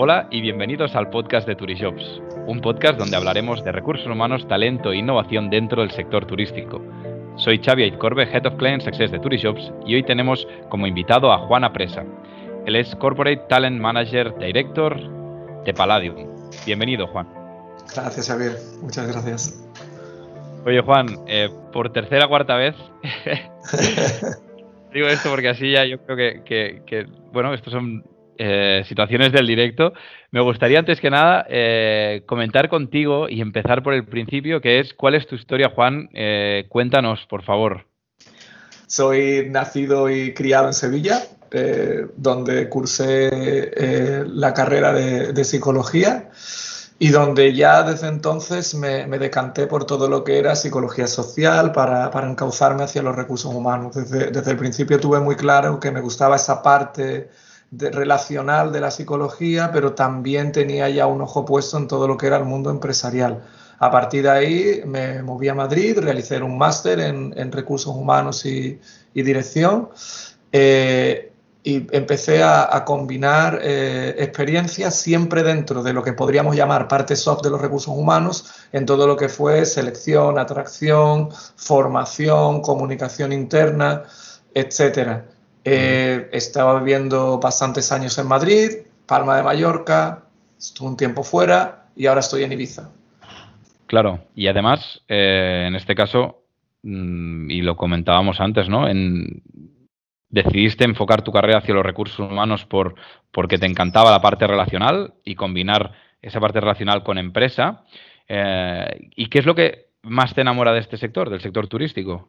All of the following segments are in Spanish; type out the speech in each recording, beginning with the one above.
Hola y bienvenidos al podcast de Turijobs, un podcast donde hablaremos de recursos humanos, talento e innovación dentro del sector turístico. Soy Xavi Aitcorbe, Head of Client Success de Turijobs y hoy tenemos como invitado a Juan Apresa. Él es Corporate Talent Manager Director de Palladium. Bienvenido, Juan. Gracias, Javier. Muchas gracias. Oye, Juan, eh, por tercera o cuarta vez, digo esto porque así ya yo creo que, que bueno, estos son eh, situaciones del directo. Me gustaría antes que nada eh, comentar contigo y empezar por el principio, que es cuál es tu historia, Juan. Eh, cuéntanos, por favor. Soy nacido y criado en Sevilla, donde cursé la carrera de, psicología y donde ya desde entonces me, decanté por todo lo que era psicología social para, para encauzarme hacia los recursos humanos. Desde, desde, el principio tuve muy claro que me gustaba esa parte relacional de la psicología, pero también tenía ya un ojo puesto en todo lo que era el mundo empresarial. A partir de ahí me moví a Madrid, realicé un máster en, recursos humanos y, dirección eh, y empecé a, combinar eh, experiencias siempre dentro de lo que podríamos llamar parte soft de los recursos humanos en todo lo que fue selección, atracción, formación, comunicación interna, etcétera. Eh, estaba viviendo bastantes años en Madrid, Palma de Mallorca, estuve un tiempo fuera y ahora estoy en Ibiza. Claro, y además, eh, en este caso, mm, y lo comentábamos antes, ¿no? Decidiste enfocar tu carrera hacia los recursos humanos por, porque te encantaba la parte relacional y combinar esa parte relacional con empresa. Eh, ¿Y qué es lo que más te enamora de este sector, del sector turístico?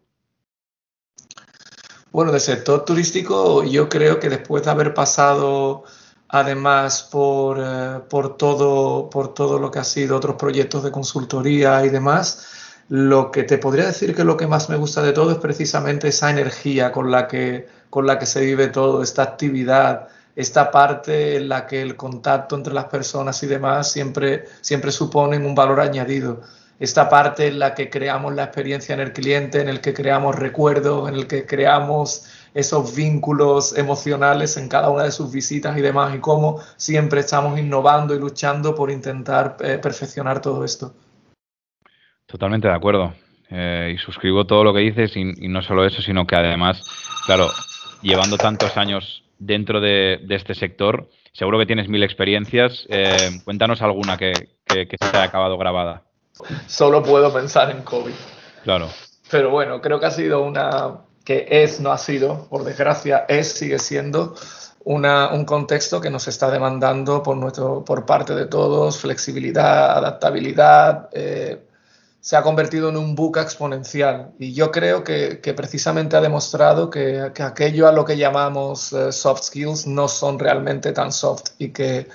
Bueno, del sector turístico yo creo que después de haber pasado además por, eh, por, todo, por todo lo que ha sido otros proyectos de consultoría y demás, lo que te podría decir que lo que más me gusta de todo es precisamente esa energía con la que, con la que se vive todo, esta actividad, esta parte en la que el contacto entre las personas y demás siempre, siempre suponen un valor añadido esta parte en la que creamos la experiencia en el cliente, en el que creamos recuerdos, en el que creamos esos vínculos emocionales en cada una de sus visitas y demás, y cómo siempre estamos innovando y luchando por intentar eh, perfeccionar todo esto. Totalmente de acuerdo. Eh, y suscribo todo lo que dices, y, no solo eso, sino que además, claro, llevando tantos años dentro de, este sector, seguro que tienes mil experiencias. Eh, cuéntanos alguna que, que se te haya acabado grabada. Solo puedo pensar en COVID. Claro. Pero bueno, creo que ha sido una, que es, no ha sido, por desgracia, es, sigue siendo una, un contexto que nos está demandando por, nuestro, por parte de todos, flexibilidad, adaptabilidad, eh, se ha convertido en un buca exponencial. Y yo creo que, que precisamente ha demostrado que, que, aquello a lo que llamamos eh, soft skills no son realmente tan soft y que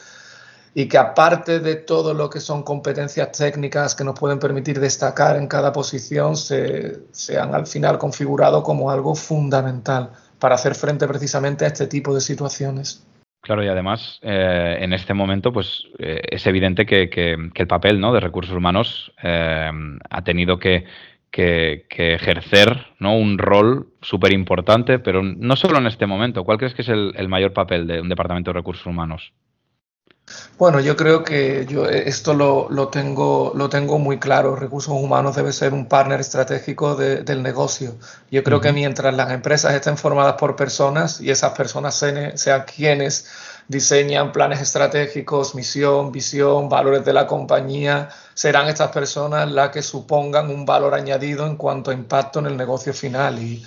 y que aparte de todo lo que son competencias técnicas que nos pueden permitir destacar en cada posición, se, han al final configurado como algo fundamental para hacer frente precisamente a este tipo de situaciones. Claro, y además eh, en este momento pues eh, es evidente que, el papel ¿no? de recursos humanos eh, ha tenido que, ejercer ¿no? un rol súper importante, pero no solo en este momento. ¿Cuál crees que es el mayor papel de un departamento de recursos humanos? Bueno, yo creo que yo eh, esto lo, lo, tengo, lo tengo muy claro. Recursos humanos debe ser un partner estratégico del negocio. Yo creo que mientras las empresas estén formadas por personas y esas personas sean, quienes diseñan planes estratégicos, misión, visión, valores de la compañía, serán estas personas las que supongan un valor añadido en cuanto a impacto en el negocio final. Y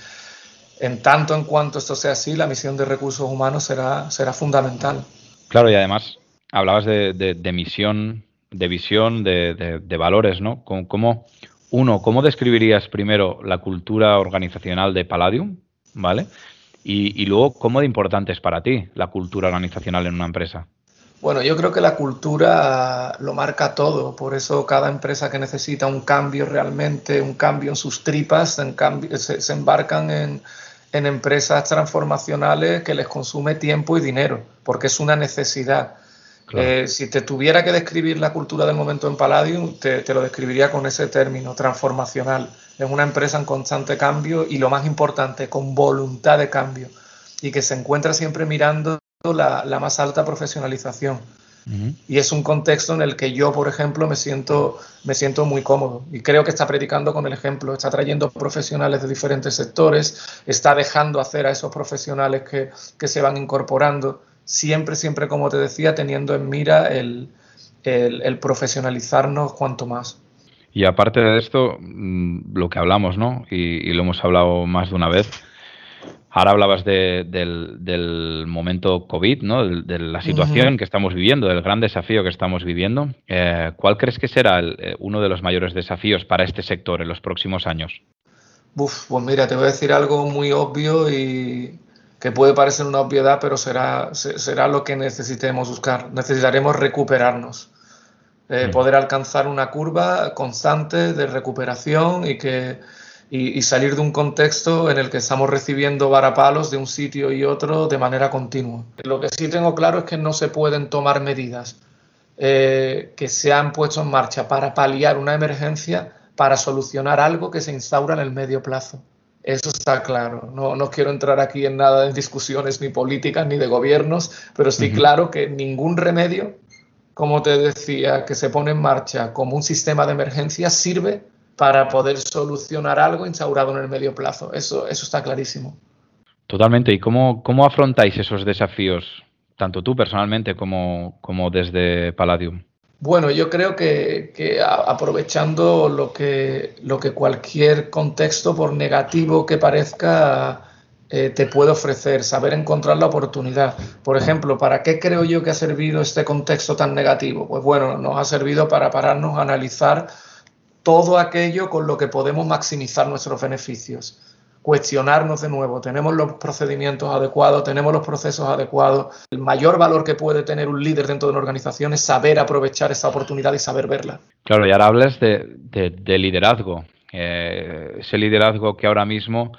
en tanto en cuanto esto sea así, la misión de recursos humanos será, será fundamental. Claro, y además hablabas de, misión, de visión, de, valores, ¿no? ¿Cómo, uno, ¿cómo describirías primero la cultura organizacional de Palladium? ¿Vale? Y, luego, ¿cómo de importante es para ti la cultura organizacional en una empresa? Bueno, yo creo que la cultura lo marca todo, por eso cada empresa que necesita un cambio realmente, un cambio en sus tripas, en se, embarcan en, en empresas transformacionales que les consume tiempo y dinero, porque es una necesidad. Eh, si te tuviera que describir la cultura del momento en Palladium, te, lo describiría con ese término, transformacional. Es una empresa en constante cambio y lo más importante, con voluntad de cambio y que se encuentra siempre mirando la, más alta profesionalización. Y es un contexto en el que yo, por ejemplo, me siento, me siento muy cómodo. Y creo que está predicando con el ejemplo, está trayendo profesionales de diferentes sectores, está dejando hacer a esos profesionales que, que se van incorporando, siempre, siempre, como te decía, teniendo en mira el, el, profesionalizarnos cuanto más. Y aparte de esto, mm, lo que hablamos, ¿no? Y, lo hemos hablado más de una vez. Ahora hablabas del, momento COVID, ¿no? De, la situación que estamos viviendo, del gran desafío que estamos viviendo. Eh, ¿Cuál crees que será eh, uno de los mayores desafíos para este sector en los próximos años? Uf, pues mira, te voy a decir algo muy obvio y que puede parecer una obviedad, pero será, será lo que necesitemos buscar. Necesitaremos recuperarnos. Eh, mm. poder alcanzar una curva constante de recuperación y, que, y, salir de un contexto en el que estamos recibiendo varapalos de un sitio y otro de manera continua. Lo que sí tengo claro es que no se pueden tomar medidas eh, que se han puesto en marcha para paliar una emergencia para solucionar algo que se instaura en el medio plazo. Eso está claro. No, no, quiero entrar aquí en nada de discusiones ni políticas ni de gobiernos, pero sí claro que ningún remedio como te decía, que se pone en marcha como un sistema de emergencia sirve para poder solucionar algo instaurado en el medio plazo. Eso, eso está clarísimo. Totalmente. ¿Y cómo, cómo afrontáis esos desafíos, tanto tú personalmente como, como desde Palladium? Bueno, yo creo que, aprovechando lo que, lo que cualquier contexto, por negativo que parezca, eh, te puede ofrecer, saber encontrar la oportunidad. Por ejemplo, ¿para qué creo yo que ha servido este contexto tan negativo? Pues bueno, nos ha servido para pararnos a analizar todo aquello con lo que podemos maximizar nuestros beneficios. Cuestionarnos de nuevo, tenemos los procedimientos adecuados, tenemos los procesos adecuados. El mayor valor que puede tener un líder dentro de una organización es saber aprovechar esa oportunidad y saber verla. Claro, y ahora hablas de, liderazgo. Eh, ese liderazgo que ahora mismo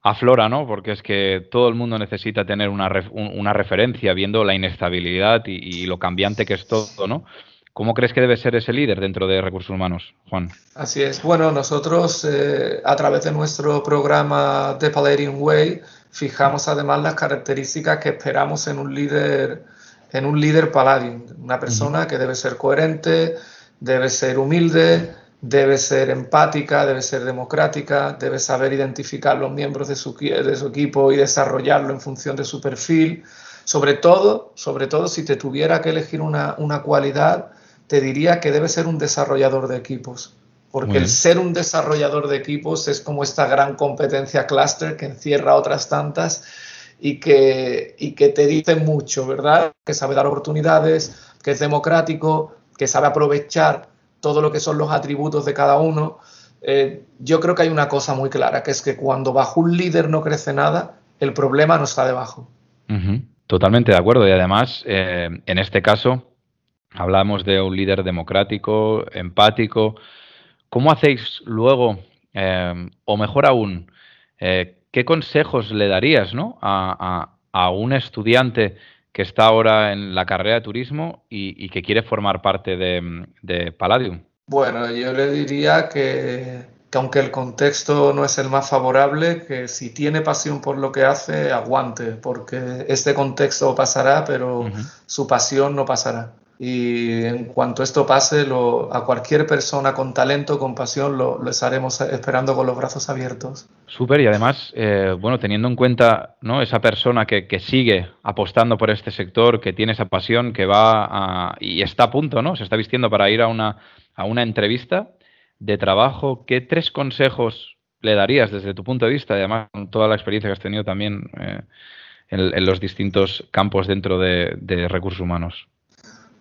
aflora, ¿no? Porque es que todo el mundo necesita tener una, una referencia viendo la inestabilidad y, lo cambiante que es todo, ¿no? ¿Cómo crees que debe ser ese líder dentro de recursos humanos, Juan? Así es. Bueno, nosotros eh, a través de nuestro programa The Palladium Way fijamos además las características que esperamos en un líder en un líder Palladium, una persona que debe ser coherente, debe ser humilde, debe ser empática, debe ser democrática, debe saber identificar los miembros de su, de su, equipo y desarrollarlo en función de su perfil. Sobre todo, sobre todo si te tuviera que elegir una, una cualidad, te diría que debe ser un desarrollador de equipos. Porque el ser un desarrollador de equipos es como esta gran competencia cluster que encierra otras tantas y que, y que te dice mucho, ¿verdad? Que sabe dar oportunidades, que es democrático, que sabe aprovechar todo lo que son los atributos de cada uno, eh, yo creo que hay una cosa muy clara, que es que cuando bajo un líder no crece nada, el problema no está debajo. Totalmente de acuerdo. Y además, eh, en este caso, hablamos de un líder democrático, empático. ¿Cómo hacéis luego, eh, o mejor aún, qué consejos le darías a un estudiante que está ahora en la carrera de turismo y, que quiere formar parte de, Palladium? Bueno, yo le diría que, aunque el contexto no es el más favorable, que si tiene pasión por lo que hace, aguante, porque este contexto pasará, pero su pasión no pasará y en cuanto esto pase, a cualquier persona con talento, con pasión, lo, estaremos esperando con los brazos abiertos. Súper, y además, eh, bueno, teniendo en cuenta ¿no? esa persona que, sigue apostando por este sector, que tiene esa pasión, que va y está a punto, ¿no? Se está vistiendo para ir a una, a una entrevista de trabajo, ¿qué tres consejos le darías desde tu punto de vista, además con toda la experiencia que has tenido también eh, en, los distintos campos dentro de recursos humanos?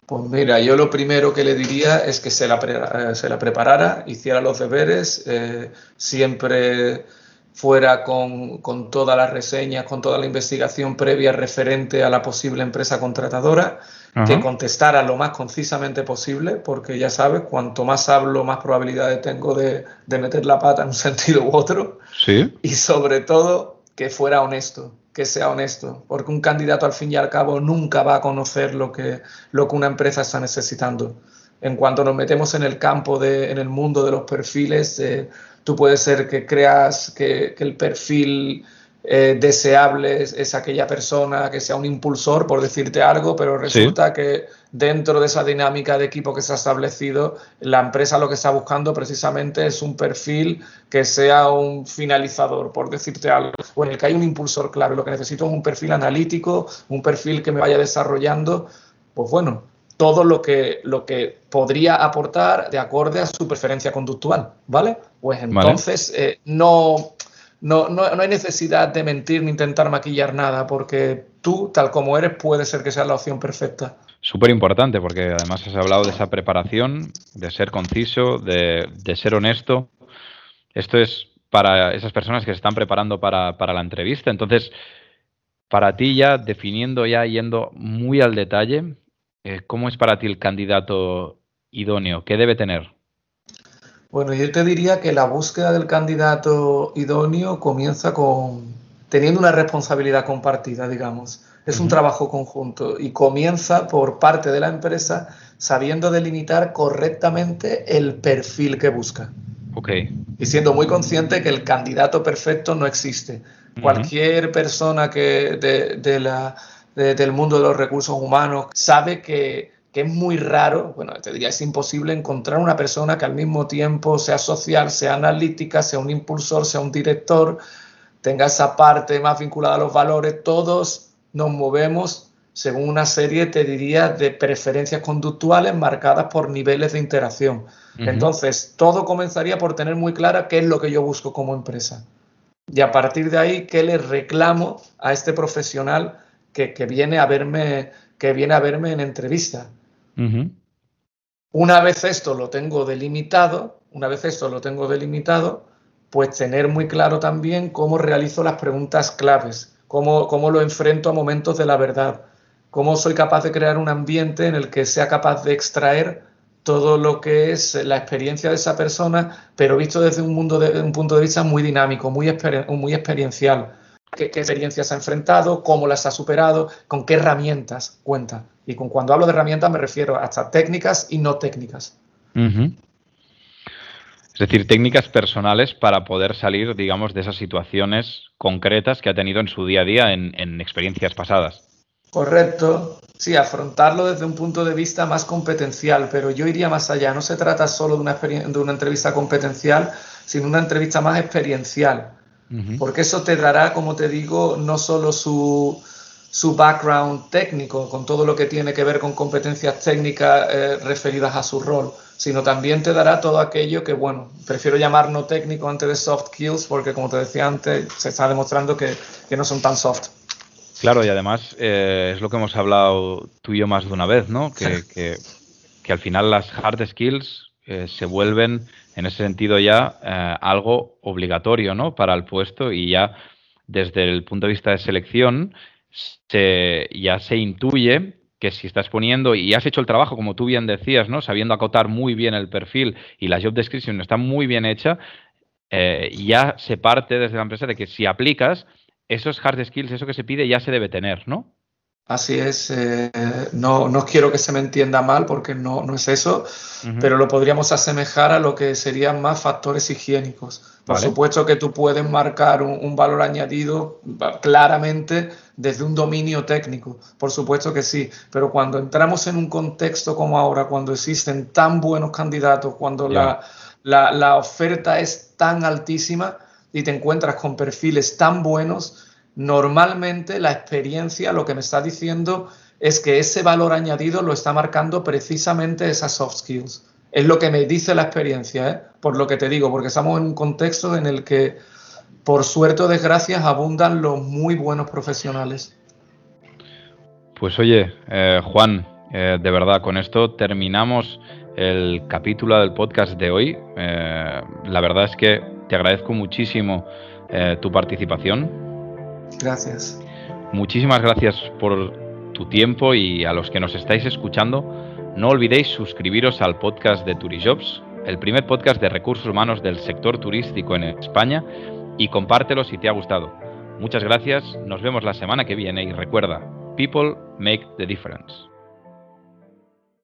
Pues mira, yo lo primero que le diría es que se la, eh, se la preparara, hiciera los deberes, eh, siempre fuera con, con, todas las reseñas, con toda la investigación previa referente a la posible empresa contratadora, que contestara lo más concisamente posible, porque ya sabes, cuanto más hablo, más probabilidades tengo de, de meter la pata en un sentido u otro. Sí. Y sobre todo, que fuera honesto que sea honesto, porque un candidato al fin y al cabo nunca va a conocer lo que, lo que una empresa está necesitando. En cuanto nos metemos en el campo, de, en el mundo de los perfiles, eh, tú puedes ser que creas que, el perfil eh, deseable es, aquella persona que sea un impulsor, por decirte algo, pero resulta que dentro de esa dinámica de equipo que se ha establecido, la empresa lo que está buscando precisamente es un perfil que sea un finalizador, por decirte algo, o en el que hay un impulsor claro. Lo que necesito es un perfil analítico, un perfil que me vaya desarrollando, pues bueno, todo lo que, lo que podría aportar de acorde a su preferencia conductual, ¿vale? Pues entonces eh, no no, no, hay necesidad de mentir ni intentar maquillar nada, porque tú, tal como eres, puede ser que sea la opción perfecta. Súper importante, porque además has hablado de esa preparación, de ser conciso, de, ser honesto. Esto es para esas personas que se están preparando para, la entrevista. Entonces, para ti ya, definiendo ya, yendo muy al detalle, eh, ¿cómo es para ti el candidato idóneo? ¿Qué debe tener? Bueno, yo te diría que la búsqueda del candidato idóneo comienza con teniendo una responsabilidad compartida, digamos. Es un trabajo conjunto y comienza por parte de la empresa sabiendo delimitar correctamente el perfil que busca. Okay. Y siendo muy consciente que el candidato perfecto no existe. Cualquier persona que de, la, del mundo de los recursos humanos sabe que que es muy raro, bueno, te diría, es imposible encontrar una persona que al mismo tiempo sea social, sea analítica, sea un impulsor, sea un director, tenga esa parte más vinculada a los valores, todos nos movemos según una serie, te diría, de preferencias conductuales marcadas por niveles de interacción. Entonces, todo comenzaría por tener muy clara qué es lo que yo busco como empresa. Y a partir de ahí, qué le reclamo a este profesional que, que viene, a verme, que viene a verme en entrevista. Una vez esto lo tengo delimitado, una vez esto lo tengo delimitado, pues tener muy claro también cómo realizo las preguntas claves, cómo, cómo lo enfrento a momentos de la verdad, cómo soy capaz de crear un ambiente en el que sea capaz de extraer todo lo que es la experiencia de esa persona, pero visto desde un, mundo de, un punto de vista muy dinámico, muy, muy experiencial. Qué, experiencias ha enfrentado, cómo las ha superado, con qué herramientas cuenta. Y con cuando hablo de herramientas me refiero hasta técnicas y no técnicas. Es decir, técnicas personales para poder salir, digamos, de esas situaciones concretas que ha tenido en su día a día en, experiencias pasadas. Correcto. Sí, afrontarlo desde un punto de vista más competencial, pero yo iría más allá. No se trata solo de una, de una entrevista competencial, sino una entrevista más experiencial porque eso te dará, como te digo, no solo su, su background técnico, con todo lo que tiene que ver con competencias técnicas eh, referidas a su rol, sino también te dará todo aquello que, bueno, prefiero llamar no técnico antes de soft skills, porque como te decía antes, se está demostrando que, que no son tan soft. Claro, y además eh, es lo que hemos hablado tú y yo más de una vez, ¿no? Que, que, que al final las hard skills eh, se vuelven en ese sentido ya algo obligatorio ¿no? para el puesto y ya desde el punto de vista de selección ya se intuye que si estás poniendo y has hecho el trabajo, como tú bien decías, ¿no? sabiendo acotar muy bien el perfil y la job description está muy bien hecha, eh, ya se parte desde la empresa de que si aplicas esos hard skills, eso que se pide, ya se debe tener, ¿no? Así es, eh, no, no, quiero que se me entienda mal porque no, no es eso, pero lo podríamos asemejar a lo que serían más factores higiénicos. Por supuesto que tú puedes marcar un, valor añadido claramente desde un dominio técnico, por supuesto que sí, pero cuando entramos en un contexto como ahora, cuando existen tan buenos candidatos, cuando la, la, la oferta es tan altísima y te encuentras con perfiles tan buenos, normalmente la experiencia lo que me está diciendo es que ese valor añadido lo está marcando precisamente esas soft skills. Es lo que me dice la experiencia, ¿eh? por lo que te digo, porque estamos en un contexto en el que, por suerte o desgracia, abundan los muy buenos profesionales. Pues oye, eh, Juan, eh, de verdad, con esto terminamos el capítulo del podcast de hoy. la verdad es que te agradezco muchísimo tu participación. Gracias. Muchísimas gracias por tu tiempo y a los que nos estáis escuchando, no olvidéis suscribiros al podcast de Turijobs, el primer podcast de recursos humanos del sector turístico en España, y compártelo si te ha gustado. Muchas gracias, nos vemos la semana que viene y recuerda, people make the difference.